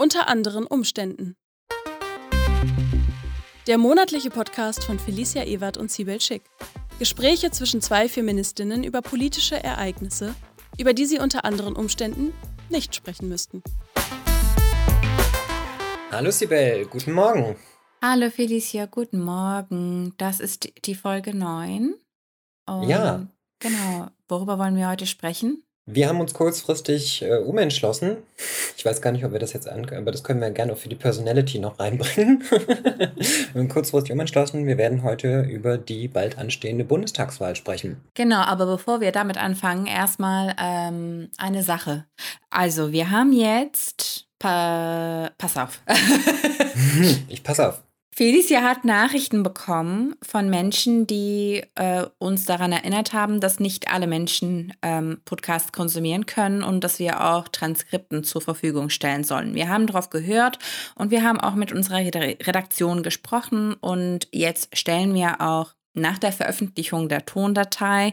Unter anderen Umständen. Der monatliche Podcast von Felicia Ewert und Sibel Schick. Gespräche zwischen zwei Feministinnen über politische Ereignisse, über die sie unter anderen Umständen nicht sprechen müssten. Hallo Sibel, guten Morgen. Hallo Felicia, guten Morgen. Das ist die Folge 9. Und Ja, Genau. Worüber wollen wir heute sprechen? Wir haben uns kurzfristig äh, umentschlossen. Ich weiß gar nicht, ob wir das jetzt an, aber das können wir gerne auch für die Personality noch reinbringen. wir haben kurzfristig umentschlossen. Wir werden heute über die bald anstehende Bundestagswahl sprechen. Genau, aber bevor wir damit anfangen, erstmal ähm, eine Sache. Also, wir haben jetzt. Pa pass auf. Ich pass auf. Felicia hat Nachrichten bekommen von Menschen, die äh, uns daran erinnert haben, dass nicht alle Menschen ähm, Podcasts konsumieren können und dass wir auch Transkripten zur Verfügung stellen sollen. Wir haben darauf gehört und wir haben auch mit unserer Reda- Redaktion gesprochen und jetzt stellen wir auch nach der Veröffentlichung der Tondatei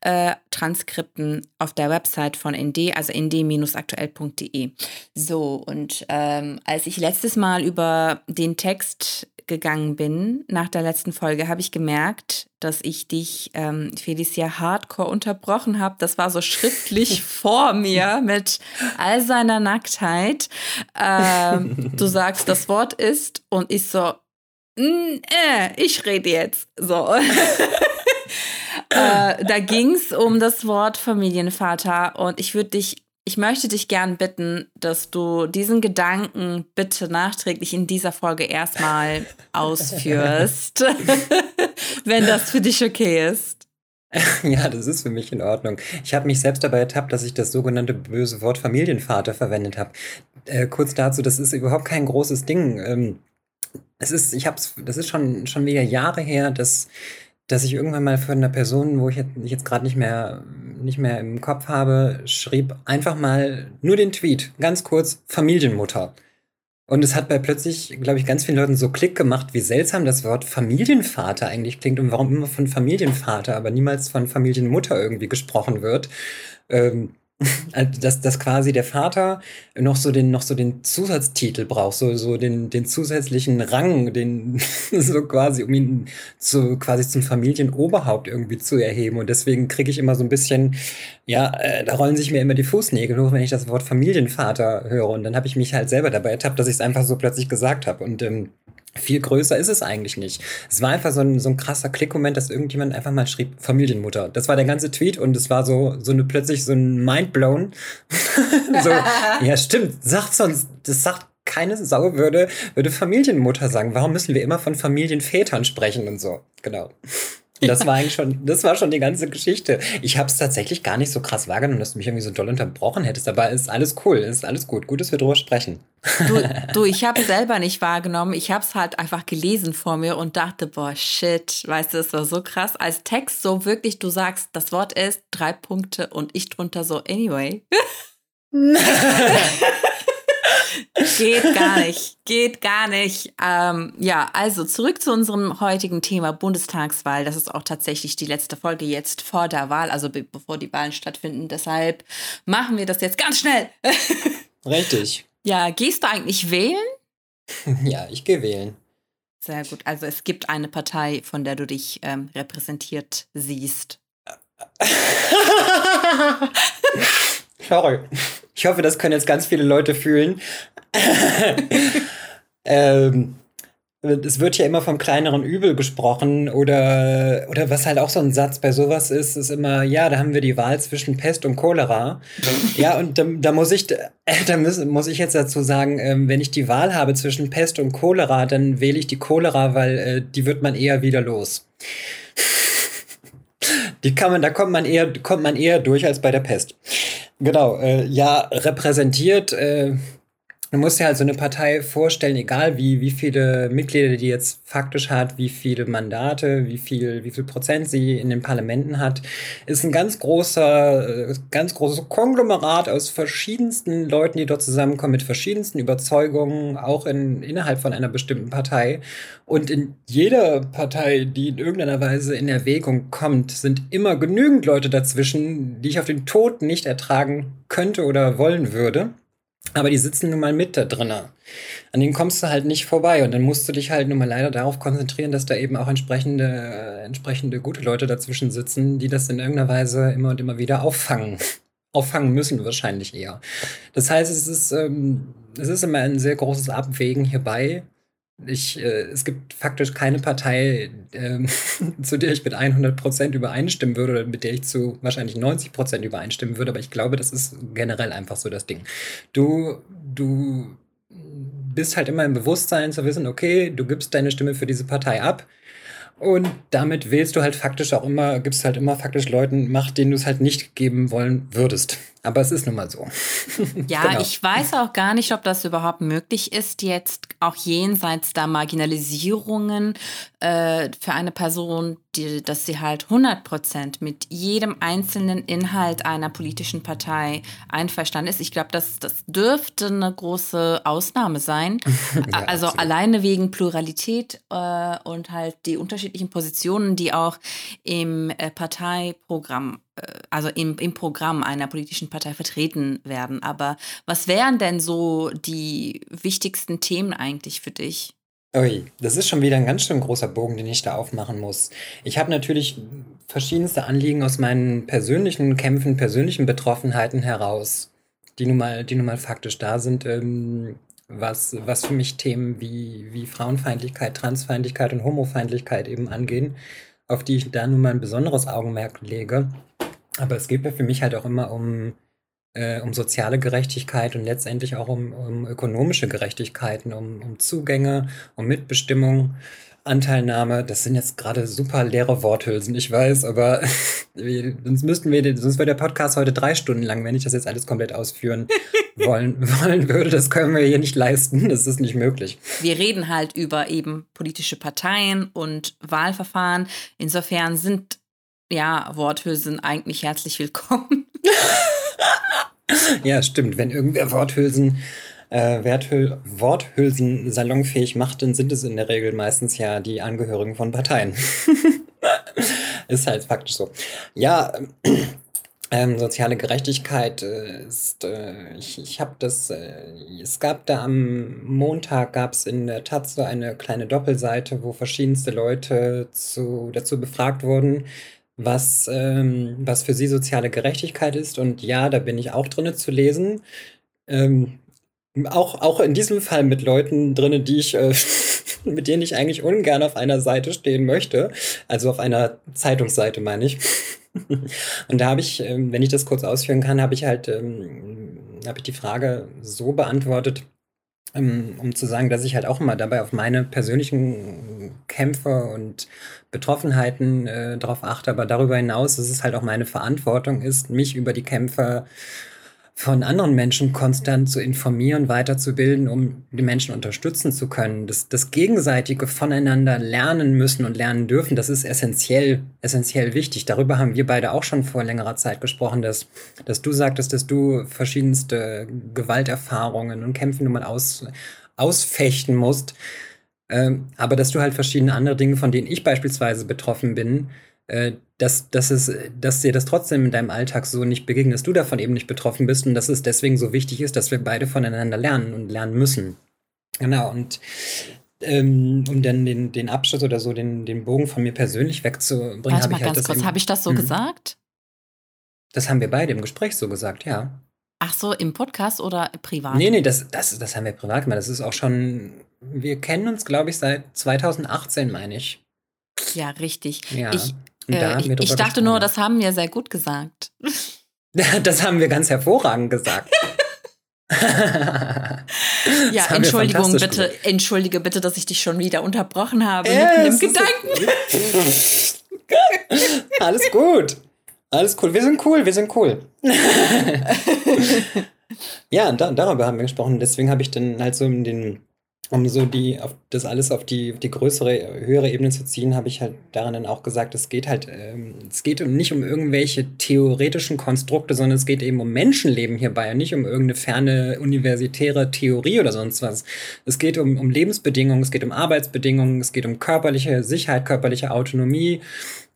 äh, Transkripten auf der Website von ND, also nd-aktuell.de. So, und ähm, als ich letztes Mal über den Text gegangen bin, nach der letzten Folge, habe ich gemerkt, dass ich dich, ähm, Felicia, hardcore unterbrochen habe. Das war so schriftlich vor mir mit all seiner Nacktheit. Ähm, du sagst, das Wort ist und ich so, "Mm, äh, ich rede jetzt. So. äh, da ging es um das Wort Familienvater und ich würde dich, ich möchte dich gern bitten, dass du diesen Gedanken bitte nachträglich in dieser Folge erstmal ausführst, wenn das für dich okay ist. Ja, das ist für mich in Ordnung. Ich habe mich selbst dabei ertappt, dass ich das sogenannte böse Wort Familienvater verwendet habe. Äh, kurz dazu, das ist überhaupt kein großes Ding. Ähm, es ist, ich hab's, das ist schon, schon wieder Jahre her, dass, dass ich irgendwann mal von einer Person, wo ich jetzt, jetzt gerade nicht mehr, nicht mehr im Kopf habe, schrieb einfach mal nur den Tweet, ganz kurz, Familienmutter. Und es hat bei plötzlich, glaube ich, ganz vielen Leuten so Klick gemacht, wie seltsam das Wort Familienvater eigentlich klingt und warum immer von Familienvater, aber niemals von Familienmutter irgendwie gesprochen wird. Ähm, also, dass, dass quasi der Vater noch so den, noch so den Zusatztitel braucht, so, so den, den zusätzlichen Rang, den, so quasi, um ihn zu, quasi zum Familienoberhaupt irgendwie zu erheben. Und deswegen kriege ich immer so ein bisschen, ja, äh, da rollen sich mir immer die Fußnägel hoch, wenn ich das Wort Familienvater höre. Und dann habe ich mich halt selber dabei ertappt, dass ich es einfach so plötzlich gesagt habe. Und ähm, viel größer ist es eigentlich nicht. Es war einfach so ein, so ein krasser Klickmoment, dass irgendjemand einfach mal schrieb, Familienmutter. Das war der ganze Tweet und es war so, so eine plötzlich so ein Mindblown. so, ja, stimmt, sagt sonst, das sagt keine Sau würde, würde Familienmutter sagen. Warum müssen wir immer von Familienvätern sprechen und so? Genau. Das war eigentlich schon, das war schon die ganze Geschichte. Ich habe es tatsächlich gar nicht so krass wahrgenommen, dass du mich irgendwie so doll unterbrochen hättest, aber ist alles cool, ist alles gut. Gut, dass wir drüber sprechen. Du, du ich habe es selber nicht wahrgenommen. Ich habe es halt einfach gelesen vor mir und dachte, boah, shit, weißt du, das war so krass. Als Text so wirklich, du sagst, das Wort ist drei Punkte und ich drunter so, anyway. Geht gar nicht. Geht gar nicht. Ähm, ja, also zurück zu unserem heutigen Thema Bundestagswahl. Das ist auch tatsächlich die letzte Folge jetzt vor der Wahl, also be bevor die Wahlen stattfinden. Deshalb machen wir das jetzt ganz schnell. Richtig. ja, gehst du eigentlich wählen? Ja, ich gehe wählen. Sehr gut. Also es gibt eine Partei, von der du dich ähm, repräsentiert siehst. Sorry. Ich hoffe, das können jetzt ganz viele Leute fühlen. ähm, es wird ja immer vom kleineren Übel gesprochen oder, oder was halt auch so ein Satz bei sowas ist, ist immer, ja, da haben wir die Wahl zwischen Pest und Cholera. ja, und da, da muss ich, da muss, muss ich jetzt dazu sagen, ähm, wenn ich die Wahl habe zwischen Pest und Cholera, dann wähle ich die Cholera, weil äh, die wird man eher wieder los. Die kann man, da kommt man eher, kommt man eher durch als bei der Pest. Genau, äh, ja, repräsentiert. Äh, du musst dir halt so eine Partei vorstellen, egal wie, wie viele Mitglieder die jetzt faktisch hat, wie viele Mandate, wie viel, wie viel Prozent sie in den Parlamenten hat, ist ein ganz großer, äh, ganz großes Konglomerat aus verschiedensten Leuten, die dort zusammenkommen, mit verschiedensten Überzeugungen, auch in, innerhalb von einer bestimmten Partei. Und in jeder Partei, die in irgendeiner Weise in Erwägung kommt, sind immer genügend Leute dazwischen, die ich auf den Tod nicht ertragen könnte oder wollen würde. Aber die sitzen nun mal mit da drinnen. An denen kommst du halt nicht vorbei. Und dann musst du dich halt nun mal leider darauf konzentrieren, dass da eben auch entsprechende, äh, entsprechende gute Leute dazwischen sitzen, die das in irgendeiner Weise immer und immer wieder auffangen. Auffangen müssen wahrscheinlich eher. Das heißt, es ist, ähm, es ist immer ein sehr großes Abwägen hierbei, ich, äh, es gibt faktisch keine Partei, äh, zu der ich mit 100% übereinstimmen würde oder mit der ich zu wahrscheinlich 90% übereinstimmen würde, aber ich glaube, das ist generell einfach so das Ding. Du, du bist halt immer im Bewusstsein zu wissen, okay, du gibst deine Stimme für diese Partei ab und damit wählst du halt faktisch auch immer, gibst halt immer faktisch Leuten Macht, denen du es halt nicht geben wollen würdest. Aber es ist nun mal so. Ja, genau. ich weiß auch gar nicht, ob das überhaupt möglich ist, jetzt auch jenseits der Marginalisierungen äh, für eine Person, die, dass sie halt 100 Prozent mit jedem einzelnen Inhalt einer politischen Partei einverstanden ist. Ich glaube, das, das dürfte eine große Ausnahme sein. ja, also absolut. alleine wegen Pluralität äh, und halt die unterschiedlichen Positionen, die auch im äh, Parteiprogramm also im, im Programm einer politischen Partei vertreten werden. Aber was wären denn so die wichtigsten Themen eigentlich für dich? Ui, das ist schon wieder ein ganz schön großer Bogen, den ich da aufmachen muss. Ich habe natürlich verschiedenste Anliegen aus meinen persönlichen Kämpfen, persönlichen Betroffenheiten heraus, die nun mal, die nun mal faktisch da sind, ähm, was, was für mich Themen wie, wie Frauenfeindlichkeit, Transfeindlichkeit und Homofeindlichkeit eben angehen, auf die ich da nun mal ein besonderes Augenmerk lege. Aber es geht ja für mich halt auch immer um, äh, um soziale Gerechtigkeit und letztendlich auch um, um ökonomische Gerechtigkeiten, um, um Zugänge, um Mitbestimmung. Anteilnahme, das sind jetzt gerade super leere Worthülsen, ich weiß, aber sonst müssten wir, sonst wäre der Podcast heute drei Stunden lang, wenn ich das jetzt alles komplett ausführen wollen, wollen würde. Das können wir hier nicht leisten, das ist nicht möglich. Wir reden halt über eben politische Parteien und Wahlverfahren. Insofern sind ja, Worthülsen eigentlich herzlich willkommen. ja, stimmt. Wenn irgendwer Worthülsen, äh, Werthül Worthülsen salonfähig macht, dann sind es in der Regel meistens ja die Angehörigen von Parteien. ist halt faktisch so. Ja, ähm, soziale Gerechtigkeit äh, ist, äh, ich, ich habe das, äh, es gab da am Montag, gab es in der Taz so eine kleine Doppelseite, wo verschiedenste Leute zu, dazu befragt wurden, was, ähm, was für sie soziale Gerechtigkeit ist. Und ja, da bin ich auch drinne zu lesen. Ähm, auch, auch in diesem Fall mit Leuten drinne, die ich, äh, mit denen ich eigentlich ungern auf einer Seite stehen möchte. Also auf einer Zeitungsseite meine ich. Und da habe ich, ähm, wenn ich das kurz ausführen kann, habe ich halt, ähm, habe ich die Frage so beantwortet, um zu sagen, dass ich halt auch immer dabei auf meine persönlichen Kämpfe und Betroffenheiten äh, darauf achte, aber darüber hinaus ist es halt auch meine Verantwortung ist, mich über die Kämpfe von anderen Menschen konstant zu informieren, weiterzubilden, um die Menschen unterstützen zu können. Das, das gegenseitige voneinander lernen müssen und lernen dürfen, das ist essentiell, essentiell wichtig. Darüber haben wir beide auch schon vor längerer Zeit gesprochen, dass, dass du sagtest, dass du verschiedenste Gewalterfahrungen und Kämpfe nun mal aus, ausfechten musst. Ähm, aber dass du halt verschiedene andere Dinge, von denen ich beispielsweise betroffen bin, dass, dass, es, dass dir das trotzdem in deinem Alltag so nicht begegnet, dass du davon eben nicht betroffen bist und dass es deswegen so wichtig ist, dass wir beide voneinander lernen und lernen müssen. Genau, und ähm, um dann den, den Abschluss oder so, den, den Bogen von mir persönlich wegzubringen, habe ich halt ganz kurz, habe ich das so mh. gesagt? Das haben wir beide im Gespräch so gesagt, ja. Ach so, im Podcast oder privat? Nee, nee, das, das, das haben wir privat gemacht. Das ist auch schon, wir kennen uns, glaube ich, seit 2018, meine ich. Ja, richtig. Ja. Ich, äh, ich, ich dachte nur, das haben wir sehr gut gesagt. das haben wir ganz hervorragend gesagt. ja, Entschuldigung bitte, entschuldige bitte, dass ich dich schon wieder unterbrochen habe äh, mit dem Gedanken. Alles gut. Alles cool. Wir sind cool, wir sind cool. ja, da, darüber haben wir gesprochen. Deswegen habe ich dann halt so den um so die, auf das alles auf die, die größere, höhere Ebene zu ziehen, habe ich halt daran dann auch gesagt, es geht halt, ähm, es geht nicht um irgendwelche theoretischen Konstrukte, sondern es geht eben um Menschenleben hierbei und nicht um irgendeine ferne universitäre Theorie oder sonst was. Es geht um, um Lebensbedingungen, es geht um Arbeitsbedingungen, es geht um körperliche Sicherheit, körperliche Autonomie,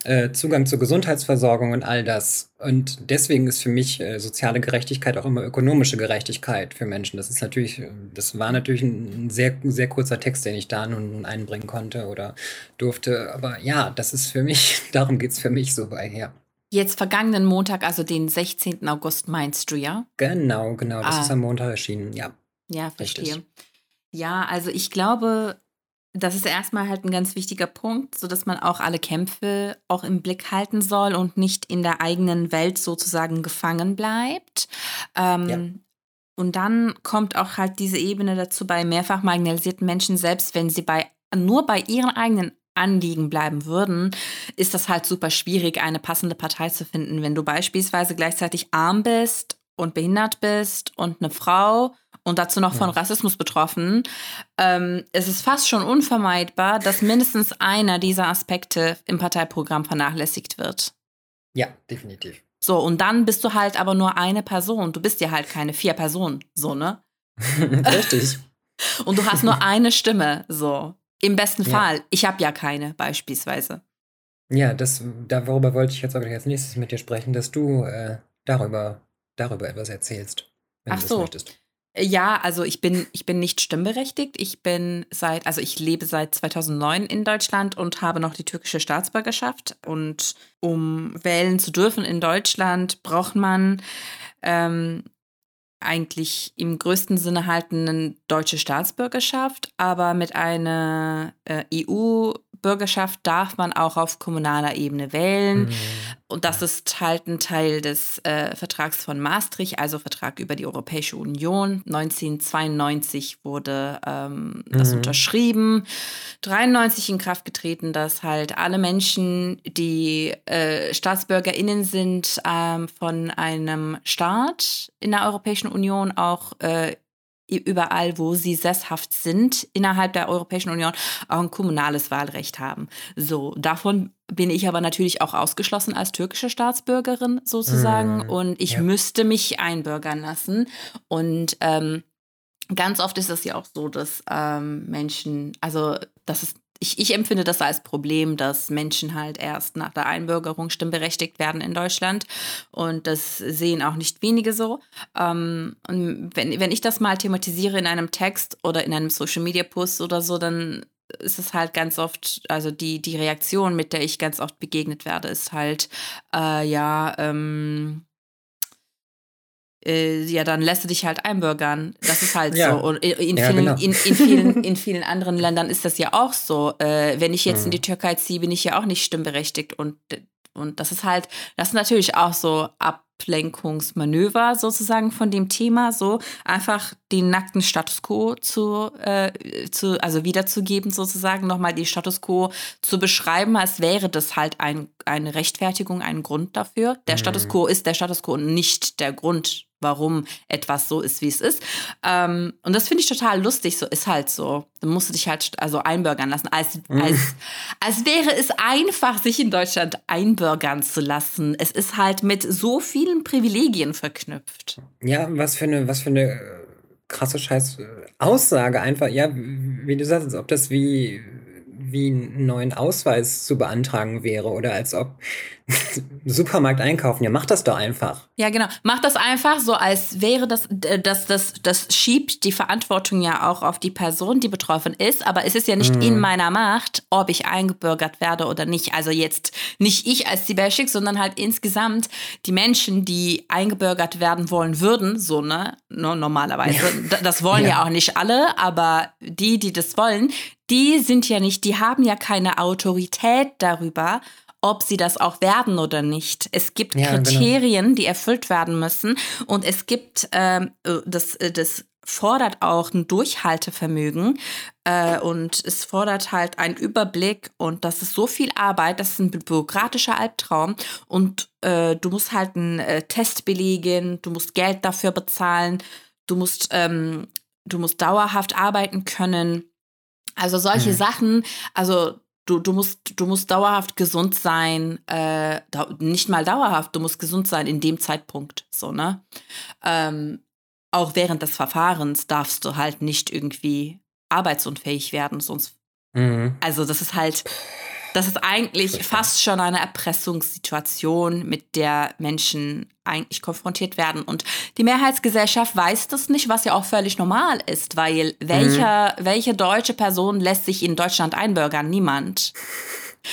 äh, Zugang zur Gesundheitsversorgung und all das. Und deswegen ist für mich äh, soziale Gerechtigkeit auch immer ökonomische Gerechtigkeit für Menschen. Das ist natürlich, äh, das war natürlich ein sehr, sehr kurzer Text, den ich da nun einbringen konnte oder durfte. Aber ja, das ist für mich, darum geht es für mich so bei her. Jetzt vergangenen Montag, also den 16. August, meinst du, ja? Genau, genau. Das ah. ist am Montag erschienen, ja. Ja, verstehe. Richtig. Ja, also ich glaube, das ist erstmal halt ein ganz wichtiger Punkt, sodass man auch alle Kämpfe auch im Blick halten soll und nicht in der eigenen Welt sozusagen gefangen bleibt. Ähm, ja. Und dann kommt auch halt diese Ebene dazu bei mehrfach marginalisierten Menschen, selbst wenn sie bei nur bei ihren eigenen Anliegen bleiben würden, ist das halt super schwierig, eine passende Partei zu finden. Wenn du beispielsweise gleichzeitig arm bist und behindert bist und eine Frau und dazu noch von Rassismus betroffen, ähm, es ist fast schon unvermeidbar, dass mindestens einer dieser Aspekte im Parteiprogramm vernachlässigt wird. Ja, definitiv. So, und dann bist du halt aber nur eine Person. Du bist ja halt keine vier Personen, so, ne? Richtig. und du hast nur eine Stimme, so. Im besten ja. Fall. Ich habe ja keine, beispielsweise. Ja, das, darüber wollte ich jetzt aber als nächstes mit dir sprechen, dass du äh, darüber, darüber etwas erzählst, wenn Ach du so. möchtest. Ja, also ich bin, ich bin nicht stimmberechtigt. Ich bin seit, also ich lebe seit 2009 in Deutschland und habe noch die türkische Staatsbürgerschaft. Und um wählen zu dürfen in Deutschland, braucht man ähm, eigentlich im größten Sinne halt eine deutsche Staatsbürgerschaft, aber mit einer äh, EU Bürgerschaft darf man auch auf kommunaler Ebene wählen. Mhm. Und das ist halt ein Teil des äh, Vertrags von Maastricht, also Vertrag über die Europäische Union. 1992 wurde ähm, mhm. das unterschrieben, 93 in Kraft getreten, dass halt alle Menschen, die äh, StaatsbürgerInnen sind ähm, von einem Staat in der Europäischen Union, auch äh, überall, wo sie sesshaft sind innerhalb der Europäischen Union, auch ein kommunales Wahlrecht haben. So, davon bin ich aber natürlich auch ausgeschlossen als türkische Staatsbürgerin sozusagen mm, und ich ja. müsste mich einbürgern lassen und ähm, ganz oft ist es ja auch so, dass ähm, Menschen, also das ist ich, ich empfinde das als Problem, dass Menschen halt erst nach der Einbürgerung stimmberechtigt werden in Deutschland. Und das sehen auch nicht wenige so. Ähm, und wenn, wenn ich das mal thematisiere in einem Text oder in einem Social Media Post oder so, dann ist es halt ganz oft, also die, die Reaktion, mit der ich ganz oft begegnet werde, ist halt, äh, ja, ähm, äh, ja, dann lässt du dich halt einbürgern. Das ist halt ja. so. Und in, ja, vielen, genau. in, in, vielen, in vielen anderen Ländern ist das ja auch so. Äh, wenn ich jetzt mhm. in die Türkei ziehe, bin ich ja auch nicht stimmberechtigt. Und, und das ist halt, das ist natürlich auch so Ablenkungsmanöver sozusagen von dem Thema, so einfach den nackten Status quo zu, äh, zu also wiederzugeben, sozusagen, nochmal die Status quo zu beschreiben, als wäre das halt ein, eine Rechtfertigung, ein Grund dafür. Der mhm. Status quo ist der Status quo und nicht der Grund warum etwas so ist, wie es ist. Ähm, und das finde ich total lustig, so ist halt so. Dann musst du dich halt also einbürgern lassen, als, mhm. als, als wäre es einfach, sich in Deutschland einbürgern zu lassen. Es ist halt mit so vielen Privilegien verknüpft. Ja, was für eine, was für eine äh, krasse Scheiß Aussage einfach. Ja, wie du sagst, als ob das wie wie einen neuen Ausweis zu beantragen wäre oder als ob Supermarkt einkaufen. Ja, mach das doch einfach. Ja, genau. Mach das einfach so, als wäre das, das, das, das schiebt die Verantwortung ja auch auf die Person, die betroffen ist. Aber es ist ja nicht mhm. in meiner Macht, ob ich eingebürgert werde oder nicht. Also jetzt nicht ich als Sibelschik, sondern halt insgesamt die Menschen, die eingebürgert werden wollen würden, so, ne, normalerweise. Ja. Das wollen ja. ja auch nicht alle, aber die, die das wollen, die sind ja nicht, die haben ja keine Autorität darüber, ob sie das auch werden oder nicht. Es gibt ja, genau. Kriterien, genau. die erfüllt werden müssen und es gibt ähm, äh, das, äh, das fordert auch ein Durchhaltevermögen äh, und es fordert halt einen Überblick und das ist so viel Arbeit, das ist ein bürokratischer Albtraum und äh, du musst halt einen äh, Test belegen, du musst Geld dafür bezahlen, du musst, ähm, du musst dauerhaft arbeiten können. Also solche mhm. Sachen, also du, du, musst, du musst dauerhaft gesund sein, äh, da, nicht mal dauerhaft, du musst gesund sein in dem Zeitpunkt, so, ne? Ähm, auch während des Verfahrens darfst du halt nicht irgendwie arbeitsunfähig werden, sonst. Mhm. Also, das ist halt. Das ist eigentlich fast schon eine Erpressungssituation, mit der Menschen eigentlich konfrontiert werden. Und die Mehrheitsgesellschaft weiß das nicht, was ja auch völlig normal ist, weil welcher, mhm. welche deutsche Person lässt sich in Deutschland einbürgern? Niemand.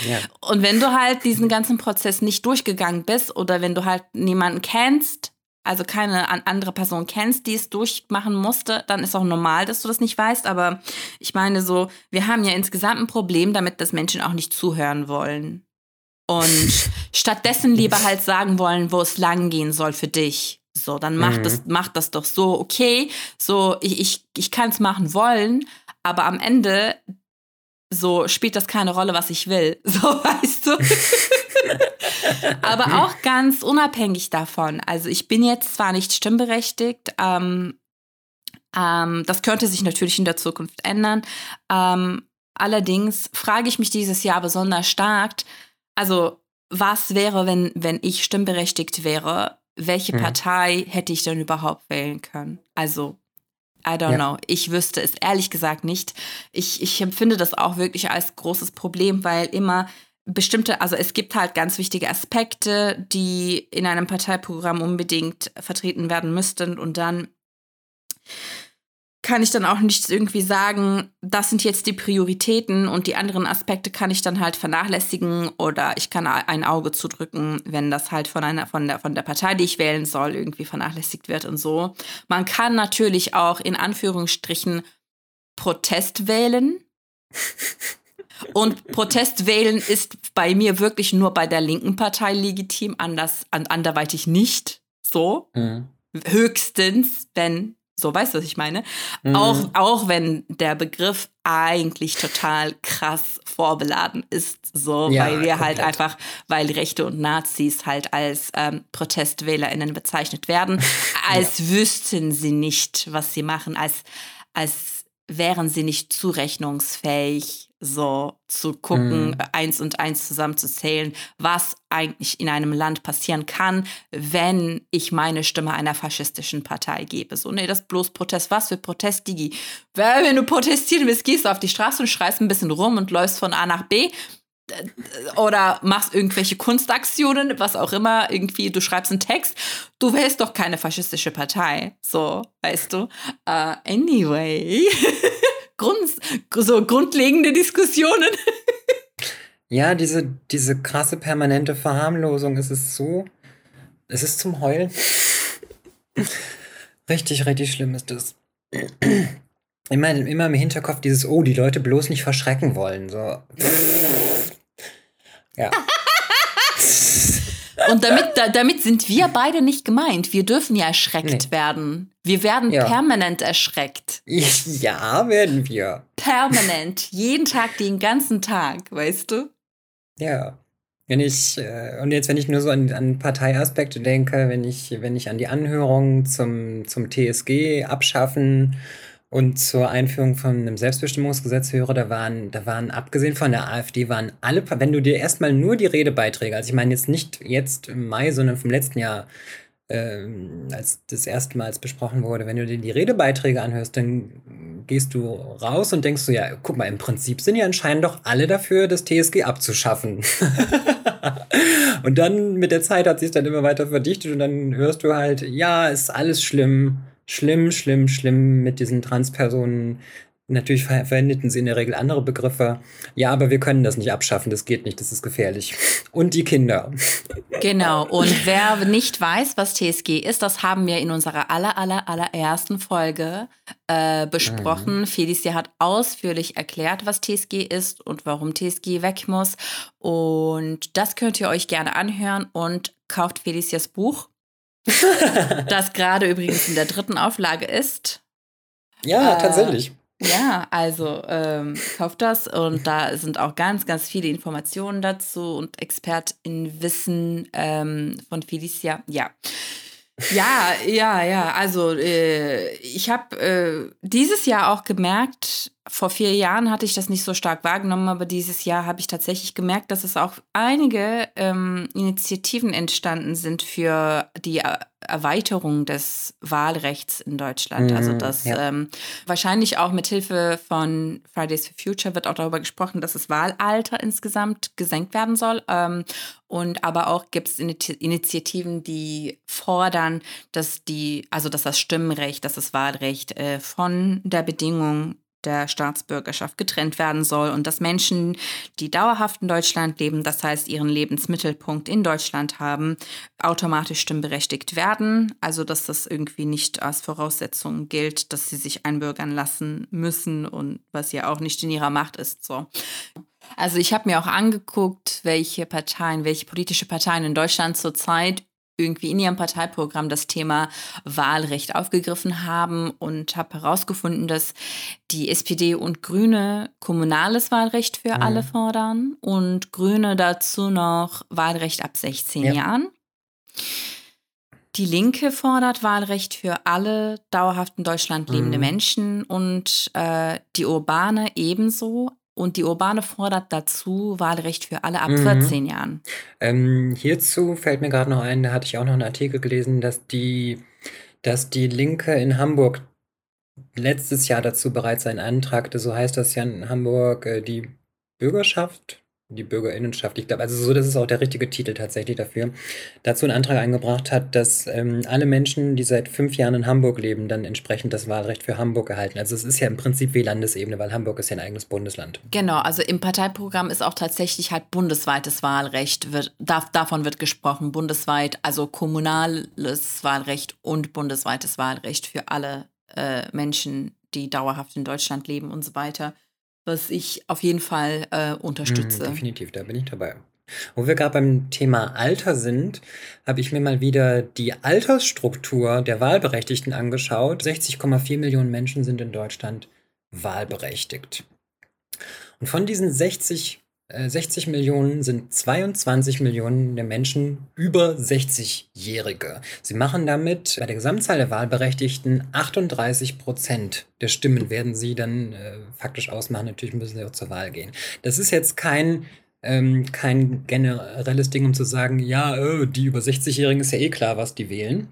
Ja. Und wenn du halt diesen ganzen Prozess nicht durchgegangen bist oder wenn du halt niemanden kennst, also keine andere Person kennst, die es durchmachen musste, dann ist auch normal, dass du das nicht weißt. Aber ich meine so, wir haben ja insgesamt ein Problem damit, dass Menschen auch nicht zuhören wollen. Und stattdessen lieber halt sagen wollen, wo es lang gehen soll für dich. So, dann mach, mhm. das, mach das doch so, okay. So, ich, ich, ich kann es machen wollen, aber am Ende so spielt das keine Rolle, was ich will. So, weißt du? Aber auch ganz unabhängig davon. Also ich bin jetzt zwar nicht stimmberechtigt, ähm, ähm, das könnte sich natürlich in der Zukunft ändern. Ähm, allerdings frage ich mich dieses Jahr besonders stark, also was wäre, wenn, wenn ich stimmberechtigt wäre? Welche hm. Partei hätte ich denn überhaupt wählen können? Also I don't ja. know. Ich wüsste es ehrlich gesagt nicht. Ich, ich empfinde das auch wirklich als großes Problem, weil immer bestimmte, also es gibt halt ganz wichtige Aspekte, die in einem Parteiprogramm unbedingt vertreten werden müssten und dann kann ich dann auch nicht irgendwie sagen, das sind jetzt die Prioritäten und die anderen Aspekte kann ich dann halt vernachlässigen oder ich kann ein Auge zudrücken, wenn das halt von einer von der von der Partei, die ich wählen soll, irgendwie vernachlässigt wird und so. Man kann natürlich auch in Anführungsstrichen Protest wählen. Und Protest wählen ist bei mir wirklich nur bei der linken Partei legitim, anders, anderweitig nicht. So. Mhm. Höchstens, wenn so, weißt du, was ich meine? Mhm. Auch, auch wenn der Begriff eigentlich total krass vorbeladen ist, so, ja, weil wir halt komplett. halt einfach, weil Rechte und Nazis halt als ähm, ProtestwählerInnen bezeichnet werden, als ja. wüssten sie nicht, was sie machen, als, als wären sie nicht zurechnungsfähig so zu gucken, mhm. eins und eins zusammenzuzählen, was eigentlich in einem Land passieren kann, wenn ich meine Stimme einer faschistischen Partei gebe. So, nee, das ist bloß Protest. Was für Protest, Digi? Wenn du protestieren willst, gehst du auf die Straße und schreist ein bisschen rum und läufst von A nach B oder machst irgendwelche Kunstaktionen, was auch immer, irgendwie, du schreibst einen Text, du wählst doch keine faschistische Partei. So, weißt du? Uh, anyway. Grund, so grundlegende Diskussionen. ja, diese, diese krasse permanente Verharmlosung, es ist so, es ist zum Heulen. richtig, richtig schlimm ist das. Immer, immer im Hinterkopf dieses, oh, die Leute bloß nicht verschrecken wollen. So. ja. Und damit, da, damit sind wir beide nicht gemeint. Wir dürfen ja erschreckt nee. werden. Wir werden ja. permanent erschreckt. Ja, werden wir. Permanent. Jeden Tag, den ganzen Tag, weißt du? Ja. Wenn ich, äh, und jetzt, wenn ich nur so an, an Parteiaspekte denke, wenn ich, wenn ich an die Anhörung zum, zum TSG abschaffen und zur Einführung von einem Selbstbestimmungsgesetz höre, da waren, da waren, abgesehen von der AfD, waren alle, wenn du dir erstmal nur die Redebeiträge, also ich meine jetzt nicht jetzt im Mai, sondern vom letzten Jahr, äh, als das erste Mal besprochen wurde, wenn du dir die Redebeiträge anhörst, dann gehst du raus und denkst du, ja, guck mal, im Prinzip sind ja anscheinend doch alle dafür, das TSG abzuschaffen. und dann mit der Zeit hat sich dann immer weiter verdichtet und dann hörst du halt, ja, ist alles schlimm schlimm, schlimm, schlimm mit diesen Transpersonen. Natürlich ver verwendeten sie in der Regel andere Begriffe. Ja, aber wir können das nicht abschaffen, das geht nicht, das ist gefährlich. Und die Kinder. Genau, und wer nicht weiß, was TSG ist, das haben wir in unserer aller, aller, allerersten Folge äh, besprochen. Mhm. Felicia hat ausführlich erklärt, was TSG ist und warum TSG weg muss. Und das könnt ihr euch gerne anhören und kauft Felicias Buch das gerade übrigens in der dritten Auflage ist. Ja, äh, tatsächlich. Ja, also ähm, kauft das und da sind auch ganz, ganz viele Informationen dazu und ExpertInnen-Wissen ähm, von Felicia. Ja. Ja, ja, ja. Also äh, ich habe äh, dieses Jahr auch gemerkt, vor vier Jahren hatte ich das nicht so stark wahrgenommen, aber dieses Jahr habe ich tatsächlich gemerkt, dass es auch einige ähm, Initiativen entstanden sind für die Erweiterung des Wahlrechts in Deutschland. Mm, also dass ja. ähm, wahrscheinlich auch mit Hilfe von Fridays for Future wird auch darüber gesprochen, dass das Wahlalter insgesamt gesenkt werden soll. Ähm, und aber auch gibt es Initiativen, die fordern, dass die, also dass das Stimmrecht, dass das Wahlrecht äh, von der Bedingung der Staatsbürgerschaft getrennt werden soll und dass Menschen, die dauerhaft in Deutschland leben, das heißt ihren Lebensmittelpunkt in Deutschland haben, automatisch stimmberechtigt werden. Also dass das irgendwie nicht als Voraussetzung gilt, dass sie sich einbürgern lassen müssen und was ja auch nicht in ihrer Macht ist. So. Also ich habe mir auch angeguckt, welche Parteien, welche politische Parteien in Deutschland zurzeit irgendwie in ihrem Parteiprogramm das Thema Wahlrecht aufgegriffen haben und habe herausgefunden, dass die SPD und Grüne kommunales Wahlrecht für mhm. alle fordern und Grüne dazu noch Wahlrecht ab 16 ja. Jahren. Die Linke fordert Wahlrecht für alle dauerhaft in Deutschland lebende mhm. Menschen und äh, die Urbane ebenso. Und die Urbane fordert dazu Wahlrecht für alle ab mhm. 14 Jahren. Ähm, hierzu fällt mir gerade noch ein, da hatte ich auch noch einen Artikel gelesen, dass die, dass die Linke in Hamburg letztes Jahr dazu bereits einen Antrag, so heißt das ja in Hamburg, äh, die Bürgerschaft die Bürgerinnenschaft, ich glaube, also so, das ist auch der richtige Titel tatsächlich dafür, dazu einen Antrag eingebracht hat, dass ähm, alle Menschen, die seit fünf Jahren in Hamburg leben, dann entsprechend das Wahlrecht für Hamburg erhalten. Also es ist ja im Prinzip wie Landesebene, weil Hamburg ist ja ein eigenes Bundesland. Genau, also im Parteiprogramm ist auch tatsächlich halt bundesweites Wahlrecht, wird, darf, davon wird gesprochen, bundesweit, also kommunales Wahlrecht und bundesweites Wahlrecht für alle äh, Menschen, die dauerhaft in Deutschland leben und so weiter was ich auf jeden Fall äh, unterstütze. Mm, definitiv, da bin ich dabei. Wo wir gerade beim Thema Alter sind, habe ich mir mal wieder die Altersstruktur der Wahlberechtigten angeschaut. 60,4 Millionen Menschen sind in Deutschland wahlberechtigt. Und von diesen 60 60 äh, Millionen sind 22 Millionen der Menschen über 60-Jährige. Sie machen damit bei der Gesamtzahl der Wahlberechtigten 38 Prozent der Stimmen werden sie dann äh, faktisch ausmachen. Natürlich müssen sie auch zur Wahl gehen. Das ist jetzt kein ähm, kein generelles Ding, um zu sagen, ja, oh, die über 60-Jährigen ist ja eh klar, was die wählen.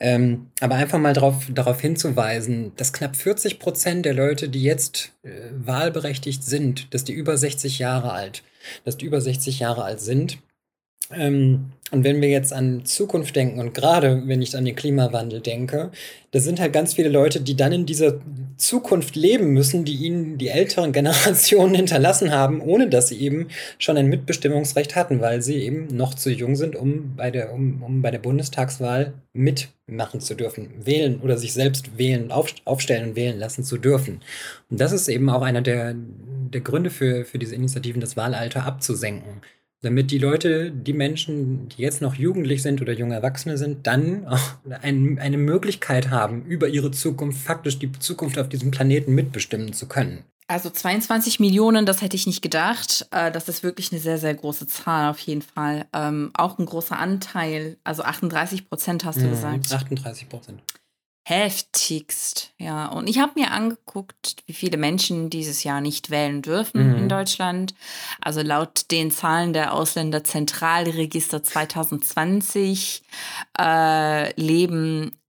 Ähm, aber einfach mal darauf, darauf hinzuweisen, dass knapp 40 Prozent der Leute, die jetzt äh, wahlberechtigt sind, dass die über 60 Jahre alt, dass die über 60 Jahre alt sind, ähm, und wenn wir jetzt an Zukunft denken und gerade wenn ich an den Klimawandel denke, da sind halt ganz viele Leute, die dann in dieser Zukunft leben müssen, die ihnen die älteren Generationen hinterlassen haben, ohne dass sie eben schon ein Mitbestimmungsrecht hatten, weil sie eben noch zu jung sind, um bei der, um, um bei der Bundestagswahl mitmachen zu dürfen, wählen oder sich selbst wählen, auf, aufstellen und wählen lassen zu dürfen. Und das ist eben auch einer der, der Gründe für, für diese Initiativen, das Wahlalter abzusenken damit die Leute, die Menschen, die jetzt noch jugendlich sind oder junge Erwachsene sind, dann auch ein, eine Möglichkeit haben, über ihre Zukunft, faktisch die Zukunft auf diesem Planeten mitbestimmen zu können. Also 22 Millionen, das hätte ich nicht gedacht. Äh, das ist wirklich eine sehr, sehr große Zahl auf jeden Fall. Ähm, auch ein großer Anteil, also 38 Prozent hast du mhm, gesagt. 38 Prozent heftigst. Ja, und ich habe mir angeguckt, wie viele Menschen dieses Jahr nicht wählen dürfen mhm. in Deutschland. Also laut den Zahlen der Ausländerzentralregister 2020 äh, leben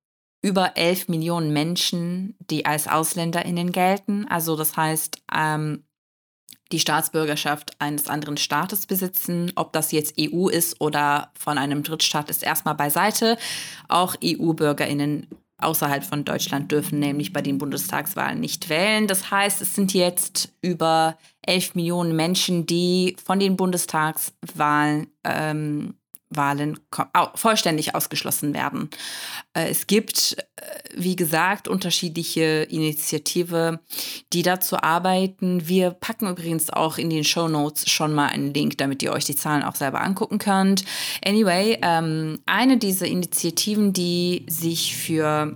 über 11 Millionen Menschen, die als AusländerInnen gelten. Also das heißt, ähm, die Staatsbürgerschaft eines anderen Staates besitzen. Ob das jetzt EU ist oder von einem Drittstaat, ist erstmal beiseite. Auch EU-Bürgerinnen außerhalb von Deutschland dürfen nämlich bei den Bundestagswahlen nicht wählen. Das heißt, es sind jetzt über 11 Millionen Menschen, die von den Bundestagswahlen ähm, Wahlen vollständig ausgeschlossen werden. Äh, es gibt, äh, wie gesagt, unterschiedliche Initiative, die dazu arbeiten. Wir packen übrigens auch in den Show Notes schon mal einen Link, damit ihr euch die Zahlen auch selber angucken könnt. Anyway, ähm, eine dieser Initiativen, die sich für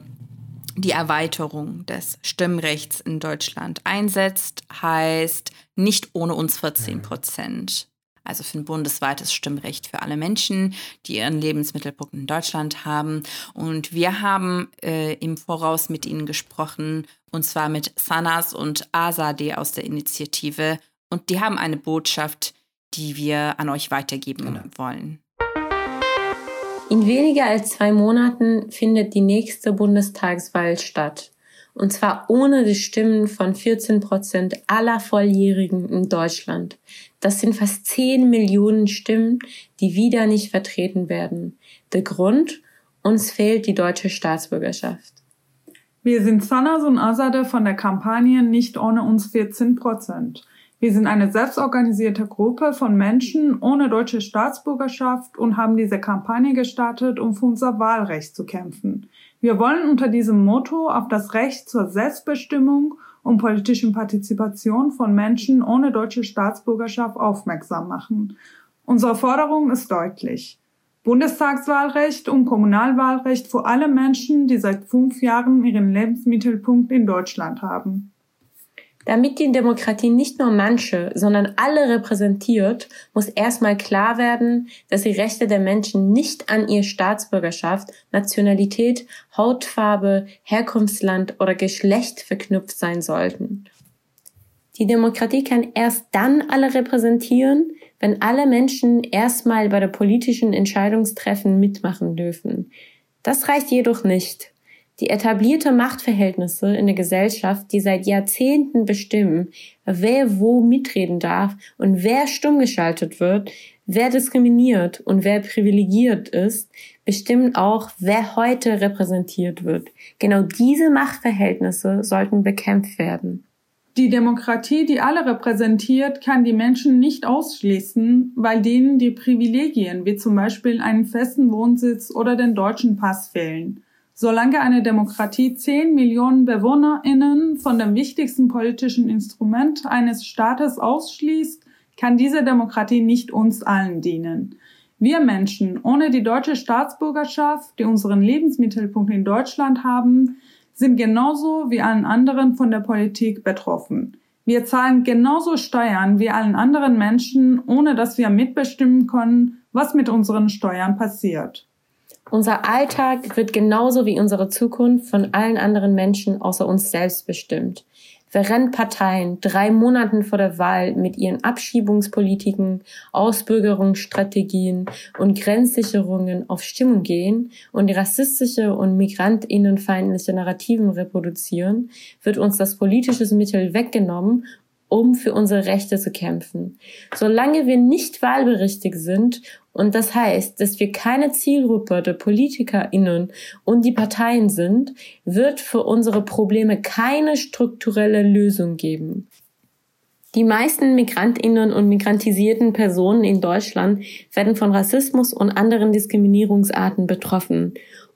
die Erweiterung des Stimmrechts in Deutschland einsetzt, heißt nicht ohne uns 14 Prozent also für ein bundesweites Stimmrecht für alle Menschen, die ihren Lebensmittelpunkt in Deutschland haben. Und wir haben äh, im Voraus mit ihnen gesprochen und zwar mit Sanas und Azadeh aus der Initiative. Und die haben eine Botschaft, die wir an euch weitergeben genau. wollen. In weniger als zwei Monaten findet die nächste Bundestagswahl statt. Und zwar ohne die Stimmen von 14 Prozent aller Volljährigen in Deutschland. Das sind fast 10 Millionen Stimmen, die wieder nicht vertreten werden. Der Grund? Uns fehlt die deutsche Staatsbürgerschaft. Wir sind Sanas und Azade von der Kampagne Nicht ohne uns 14 Prozent. Wir sind eine selbstorganisierte Gruppe von Menschen ohne deutsche Staatsbürgerschaft und haben diese Kampagne gestartet, um für unser Wahlrecht zu kämpfen. Wir wollen unter diesem Motto auf das Recht zur Selbstbestimmung und politischen Partizipation von Menschen ohne deutsche Staatsbürgerschaft aufmerksam machen. Unsere Forderung ist deutlich. Bundestagswahlrecht und Kommunalwahlrecht für alle Menschen, die seit fünf Jahren ihren Lebensmittelpunkt in Deutschland haben. Damit die Demokratie nicht nur manche, sondern alle repräsentiert, muss erstmal klar werden, dass die Rechte der Menschen nicht an ihr Staatsbürgerschaft, Nationalität, Hautfarbe, Herkunftsland oder Geschlecht verknüpft sein sollten. Die Demokratie kann erst dann alle repräsentieren, wenn alle Menschen erstmal bei der politischen Entscheidungstreffen mitmachen dürfen. Das reicht jedoch nicht. Die etablierte Machtverhältnisse in der Gesellschaft, die seit Jahrzehnten bestimmen, wer wo mitreden darf und wer stumm geschaltet wird, wer diskriminiert und wer privilegiert ist, bestimmen auch, wer heute repräsentiert wird. Genau diese Machtverhältnisse sollten bekämpft werden. Die Demokratie, die alle repräsentiert, kann die Menschen nicht ausschließen, weil denen die Privilegien wie zum Beispiel einen festen Wohnsitz oder den deutschen Pass fehlen. Solange eine Demokratie zehn Millionen BewohnerInnen von dem wichtigsten politischen Instrument eines Staates ausschließt, kann diese Demokratie nicht uns allen dienen. Wir Menschen ohne die deutsche Staatsbürgerschaft, die unseren Lebensmittelpunkt in Deutschland haben, sind genauso wie allen anderen von der Politik betroffen. Wir zahlen genauso Steuern wie allen anderen Menschen, ohne dass wir mitbestimmen können, was mit unseren Steuern passiert. Unser Alltag wird genauso wie unsere Zukunft von allen anderen Menschen außer uns selbst bestimmt. Während Parteien drei Monaten vor der Wahl mit ihren Abschiebungspolitiken, Ausbürgerungsstrategien und Grenzsicherungen auf Stimmung gehen und rassistische und migrantinnenfeindliche Narrativen reproduzieren, wird uns das politische Mittel weggenommen um für unsere Rechte zu kämpfen. Solange wir nicht wahlberichtig sind und das heißt, dass wir keine Zielgruppe der PolitikerInnen und die Parteien sind, wird für unsere Probleme keine strukturelle Lösung geben. Die meisten Migrantinnen und migrantisierten Personen in Deutschland werden von Rassismus und anderen Diskriminierungsarten betroffen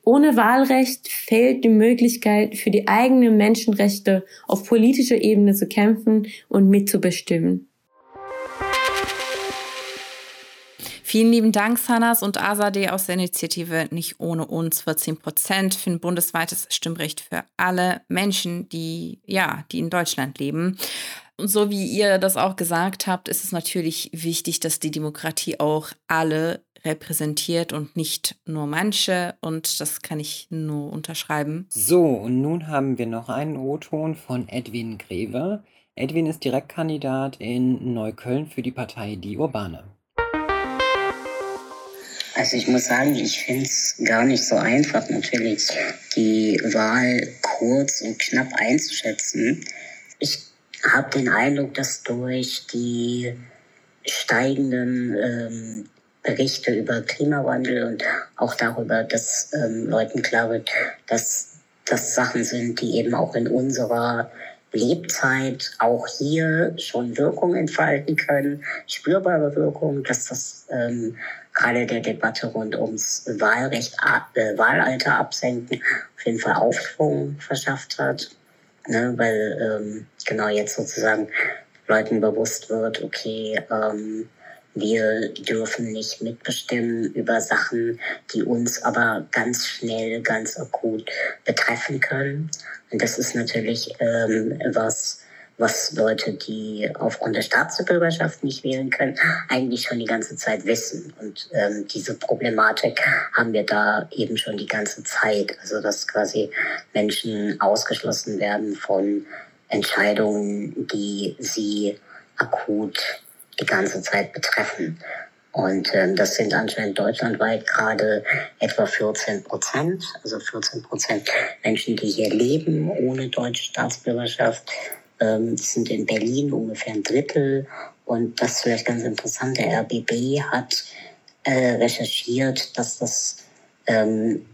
ohne Wahlrecht fehlt die Möglichkeit, für die eigenen Menschenrechte auf politischer Ebene zu kämpfen und mitzubestimmen. Vielen lieben Dank, Sanas und Azadeh aus der Initiative Nicht ohne uns 14 Prozent für ein bundesweites Stimmrecht für alle Menschen, die, ja, die in Deutschland leben. Und so wie ihr das auch gesagt habt, ist es natürlich wichtig, dass die Demokratie auch alle repräsentiert und nicht nur manche. Und das kann ich nur unterschreiben. So, und nun haben wir noch einen O-Ton von Edwin Greve. Edwin ist Direktkandidat in Neukölln für die Partei Die Urbane. Also ich muss sagen, ich finde es gar nicht so einfach, natürlich die Wahl kurz und knapp einzuschätzen. Ich habe den Eindruck, dass durch die steigenden ähm, Berichte über Klimawandel und auch darüber, dass ähm, Leuten klar wird, dass das Sachen sind, die eben auch in unserer Lebzeit auch hier schon Wirkung entfalten können, spürbare Wirkung, dass das ähm, gerade der Debatte rund ums Wahlrecht, äh, Wahlalter absenken auf jeden Fall Aufschwung verschafft hat, ne, weil ähm, genau jetzt sozusagen Leuten bewusst wird, okay, ähm, wir dürfen nicht mitbestimmen über Sachen, die uns aber ganz schnell, ganz akut betreffen können. Und das ist natürlich ähm, was, was Leute, die aufgrund der Staatsbürgerschaft nicht wählen können, eigentlich schon die ganze Zeit wissen. Und ähm, diese Problematik haben wir da eben schon die ganze Zeit. Also dass quasi Menschen ausgeschlossen werden von Entscheidungen, die sie akut die ganze Zeit betreffen. Und ähm, das sind anscheinend deutschlandweit gerade etwa 14 Prozent, also 14 Prozent Menschen, die hier leben ohne deutsche Staatsbürgerschaft. Ähm, sind in Berlin ungefähr ein Drittel. Und das ist vielleicht ganz interessant, der RBB hat äh, recherchiert, dass das ähm,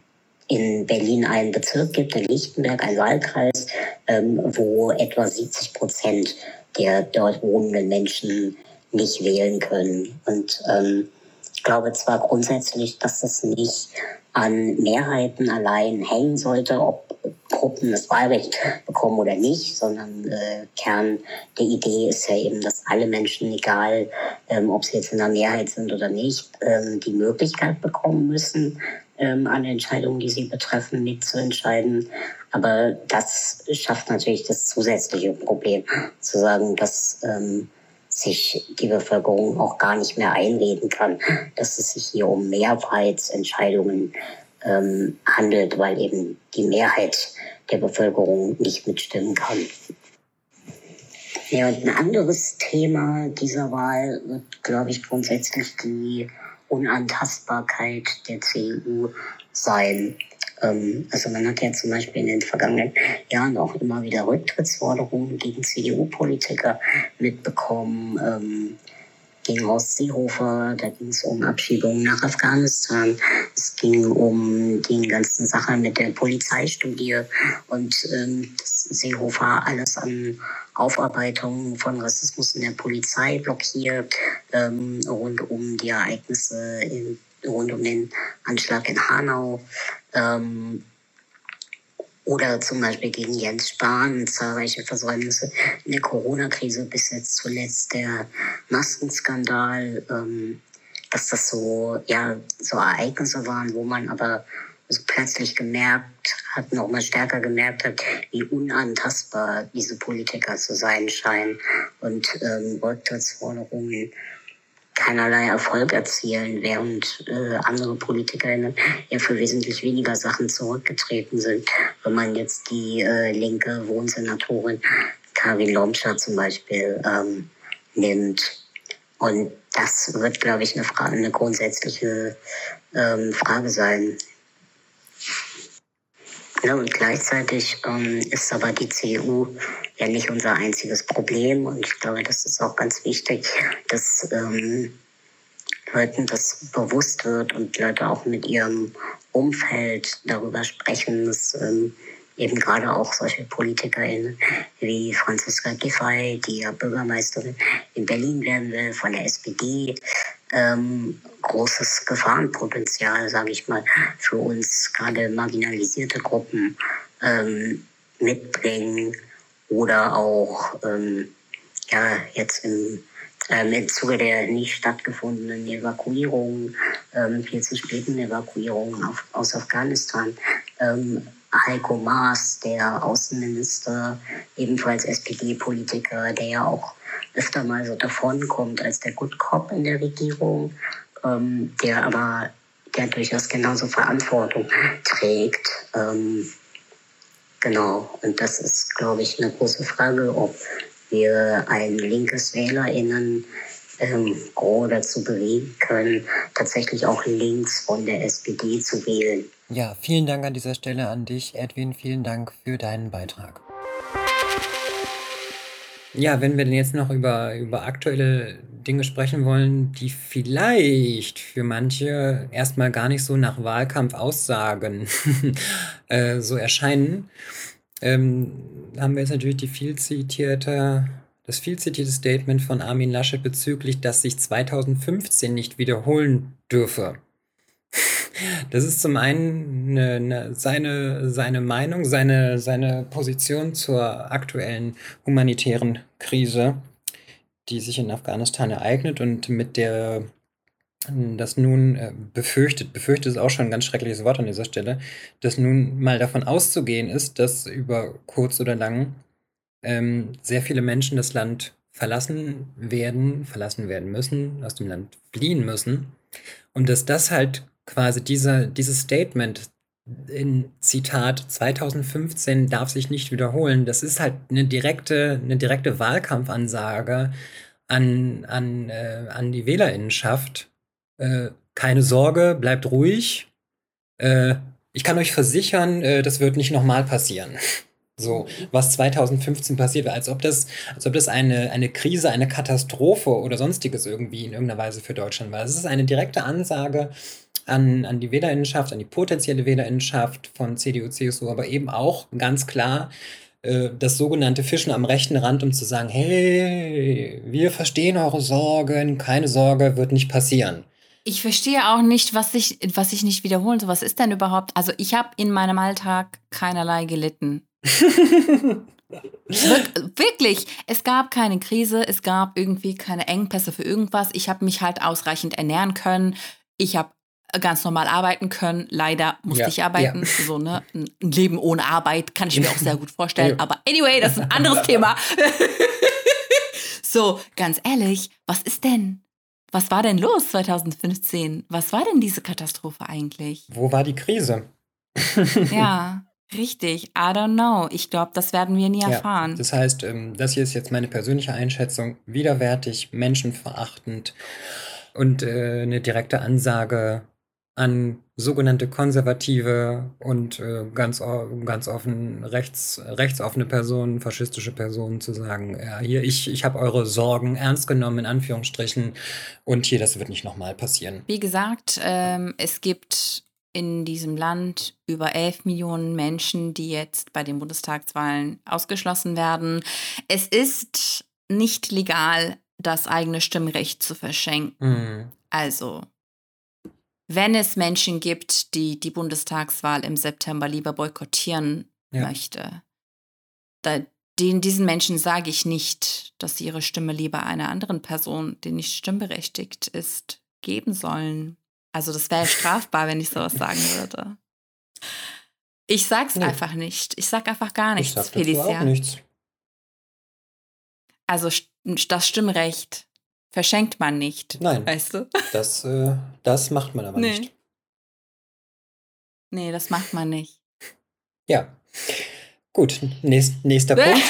in Berlin einen Bezirk gibt, in Lichtenberg, ein Wahlkreis, ähm, wo etwa 70 Prozent der dort wohnenden Menschen nicht wählen können. Und ähm, ich glaube zwar grundsätzlich, dass das nicht an Mehrheiten allein hängen sollte, ob Gruppen das Wahlrecht bekommen oder nicht, sondern äh, Kern der Idee ist ja eben, dass alle Menschen, egal ähm, ob sie jetzt in der Mehrheit sind oder nicht, ähm, die Möglichkeit bekommen müssen, ähm, an Entscheidungen, die sie betreffen, mitzuentscheiden. Aber das schafft natürlich das zusätzliche Problem, zu sagen, dass ähm, sich die Bevölkerung auch gar nicht mehr einreden kann, dass es sich hier um Mehrheitsentscheidungen ähm, handelt, weil eben die Mehrheit der Bevölkerung nicht mitstimmen kann. Ja, und ein anderes Thema dieser Wahl wird, glaube ich, grundsätzlich die Unantastbarkeit der CDU sein. Ähm, also man hat ja zum Beispiel in den vergangenen Jahren auch immer wieder Rücktrittsforderungen gegen CDU-Politiker mitbekommen. Ähm, gegen Horst Seehofer, da ging es um Abschiebungen nach Afghanistan, es ging um die ganzen Sachen mit der Polizeistudie und ähm, Seehofer alles an Aufarbeitung von Rassismus in der Polizei blockiert, ähm, rund um die Ereignisse in, rund um den Anschlag in Hanau. Ähm, oder zum Beispiel gegen Jens Spahn, zahlreiche Versäumnisse in der Corona-Krise, bis jetzt zuletzt der Maskenskandal, ähm, dass das so, ja, so Ereignisse waren, wo man aber so plötzlich gemerkt hat, noch mal stärker gemerkt hat, wie unantastbar diese Politiker zu sein scheinen und ähm, Rücktrittsforderungen keinerlei Erfolg erzielen, während äh, andere PolitikerInnen ja für wesentlich weniger Sachen zurückgetreten sind. Wenn man jetzt die äh, linke Wohnsenatorin Karin Lomscher zum Beispiel ähm, nimmt. Und das wird, glaube ich, eine, Frage, eine grundsätzliche ähm, Frage sein. Ja, und gleichzeitig ähm, ist aber die CDU ja nicht unser einziges Problem. Und ich glaube, das ist auch ganz wichtig, dass ähm, Leuten das bewusst wird und Leute auch mit ihrem Umfeld darüber sprechen, dass ähm, eben gerade auch solche PolitikerInnen wie Franziska Giffey, die ja Bürgermeisterin in Berlin werden will, von der SPD, ähm, großes Gefahrenpotenzial, sage ich mal, für uns gerade marginalisierte Gruppen ähm, mitbringen oder auch ähm, ja, jetzt im, ähm, im Zuge der nicht stattgefundenen Evakuierung, ähm, viel zu späten Evakuierung auf, aus Afghanistan, ähm, Heiko Maas, der Außenminister, ebenfalls SPD-Politiker, der ja auch öfter mal so davonkommt als der Good Cop in der Regierung, ähm, der aber der durchaus genauso Verantwortung trägt. Ähm, genau, und das ist, glaube ich, eine große Frage, ob wir ein linkes WählerInnen ähm, Gros dazu bewegen können, tatsächlich auch links von der SPD zu wählen. Ja, vielen Dank an dieser Stelle an dich, Edwin. Vielen Dank für deinen Beitrag. Ja, wenn wir denn jetzt noch über, über aktuelle Dinge sprechen wollen, die vielleicht für manche erstmal gar nicht so nach Wahlkampfaussagen äh, so erscheinen, ähm, haben wir jetzt natürlich die viel zitierte, das viel zitierte Statement von Armin Laschet bezüglich, dass sich 2015 nicht wiederholen dürfe. Das ist zum einen eine, eine, seine, seine Meinung, seine, seine Position zur aktuellen humanitären Krise, die sich in Afghanistan ereignet und mit der das nun äh, befürchtet, befürchtet ist auch schon ein ganz schreckliches Wort an dieser Stelle, dass nun mal davon auszugehen ist, dass über kurz oder lang ähm, sehr viele Menschen das Land verlassen werden, verlassen werden müssen, aus dem Land fliehen müssen. Und dass das halt quasi dieser, dieses Statement in Zitat 2015 darf sich nicht wiederholen. Das ist halt eine direkte, eine direkte Wahlkampfansage an, an, äh, an die Wählerinnenschaft. Äh, keine Sorge, bleibt ruhig. Äh, ich kann euch versichern, äh, das wird nicht nochmal passieren. So, was 2015 passiert war, als ob das, als ob das eine, eine Krise, eine Katastrophe oder sonstiges irgendwie in irgendeiner Weise für Deutschland war. Es ist eine direkte Ansage an, an die Wählerinnenschaft, an die potenzielle Wählerinnenschaft von CDU, CSU, aber eben auch ganz klar äh, das sogenannte Fischen am rechten Rand, um zu sagen, hey, wir verstehen eure Sorgen, keine Sorge, wird nicht passieren. Ich verstehe auch nicht, was ich, was ich nicht wiederholen soll. Was ist denn überhaupt? Also ich habe in meinem Alltag keinerlei gelitten. Wirklich, es gab keine Krise, es gab irgendwie keine Engpässe für irgendwas. Ich habe mich halt ausreichend ernähren können. Ich habe ganz normal arbeiten können. Leider musste ja, ich arbeiten. Ja. So, ne? Ein Leben ohne Arbeit kann ich mir auch sehr gut vorstellen. Ja. Aber anyway, das ist ein anderes Thema. so, ganz ehrlich, was ist denn? Was war denn los 2015? Was war denn diese Katastrophe eigentlich? Wo war die Krise? ja, richtig. I don't know. Ich glaube, das werden wir nie erfahren. Das heißt, ähm, das hier ist jetzt meine persönliche Einschätzung. Widerwärtig, menschenverachtend und äh, eine direkte Ansage an sogenannte konservative und äh, ganz, ganz offen rechts, rechtsoffene Personen, faschistische Personen zu sagen, ja, hier, ich, ich habe eure Sorgen ernst genommen, in Anführungsstrichen, und hier, das wird nicht nochmal passieren. Wie gesagt, ähm, es gibt in diesem Land über 11 Millionen Menschen, die jetzt bei den Bundestagswahlen ausgeschlossen werden. Es ist nicht legal, das eigene Stimmrecht zu verschenken. Mhm. Also wenn es Menschen gibt, die die Bundestagswahl im September lieber boykottieren ja. möchte, da, den, diesen Menschen sage ich nicht, dass sie ihre Stimme lieber einer anderen Person, die nicht stimmberechtigt ist, geben sollen. Also das wäre strafbar, wenn ich sowas sagen würde. Ich sag's nee. einfach nicht. Ich sag einfach gar nichts, ich sag Felicia. Auch nichts. Also das Stimmrecht verschenkt man nicht. Nein. Weißt du? Das, äh, das macht man aber nee. nicht. Nee, das macht man nicht. Ja. Gut, nächst, nächster Punkt.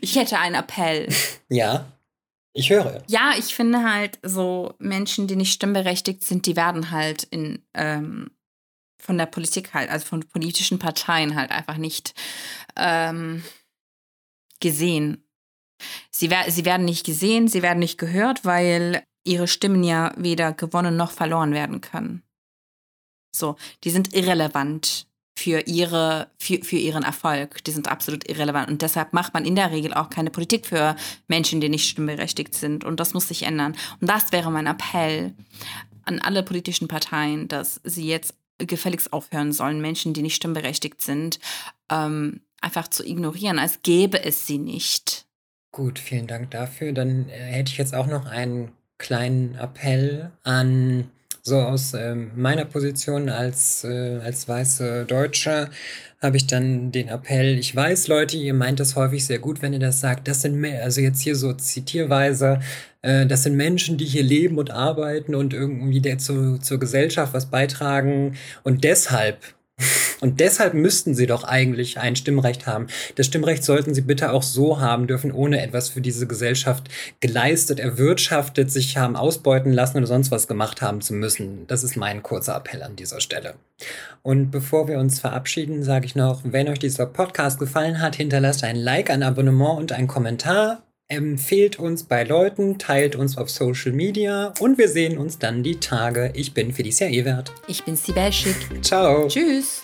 ich hätte einen Appell. Ja. Ich höre. Ja, ich finde halt so Menschen, die nicht stimmberechtigt sind, die werden halt in ähm, von der Politik halt, also von politischen Parteien halt einfach nicht ähm, gesehen Sie, sie werden nicht gesehen, sie werden nicht gehört, weil ihre Stimmen ja weder gewonnen noch verloren werden können. So, die sind irrelevant für, ihre, für, für ihren Erfolg. Die sind absolut irrelevant. Und deshalb macht man in der Regel auch keine Politik für Menschen, die nicht stimmberechtigt sind. Und das muss sich ändern. Und das wäre mein Appell an alle politischen Parteien, dass sie jetzt gefälligst aufhören sollen, Menschen, die nicht stimmberechtigt sind, ähm, einfach zu ignorieren, als gäbe es sie nicht. Gut, vielen Dank dafür. Dann äh, hätte ich jetzt auch noch einen kleinen Appell an so aus äh, meiner Position als, äh, als weiße Deutsche habe ich dann den Appell, ich weiß, Leute, ihr meint das häufig sehr gut, wenn ihr das sagt, das sind, also jetzt hier so zitierweise, äh, das sind Menschen, die hier leben und arbeiten und irgendwie der zu, zur Gesellschaft was beitragen und deshalb und deshalb müssten sie doch eigentlich ein Stimmrecht haben. Das Stimmrecht sollten sie bitte auch so haben dürfen, ohne etwas für diese Gesellschaft geleistet, erwirtschaftet, sich haben ausbeuten lassen oder sonst was gemacht haben zu müssen. Das ist mein kurzer Appell an dieser Stelle. Und bevor wir uns verabschieden, sage ich noch, wenn euch dieser Podcast gefallen hat, hinterlasst ein Like, ein Abonnement und einen Kommentar empfehlt uns bei Leuten, teilt uns auf Social Media und wir sehen uns dann die Tage. Ich bin Felicia Ewert. Ich bin Sibel Schick. Ciao. Tschüss.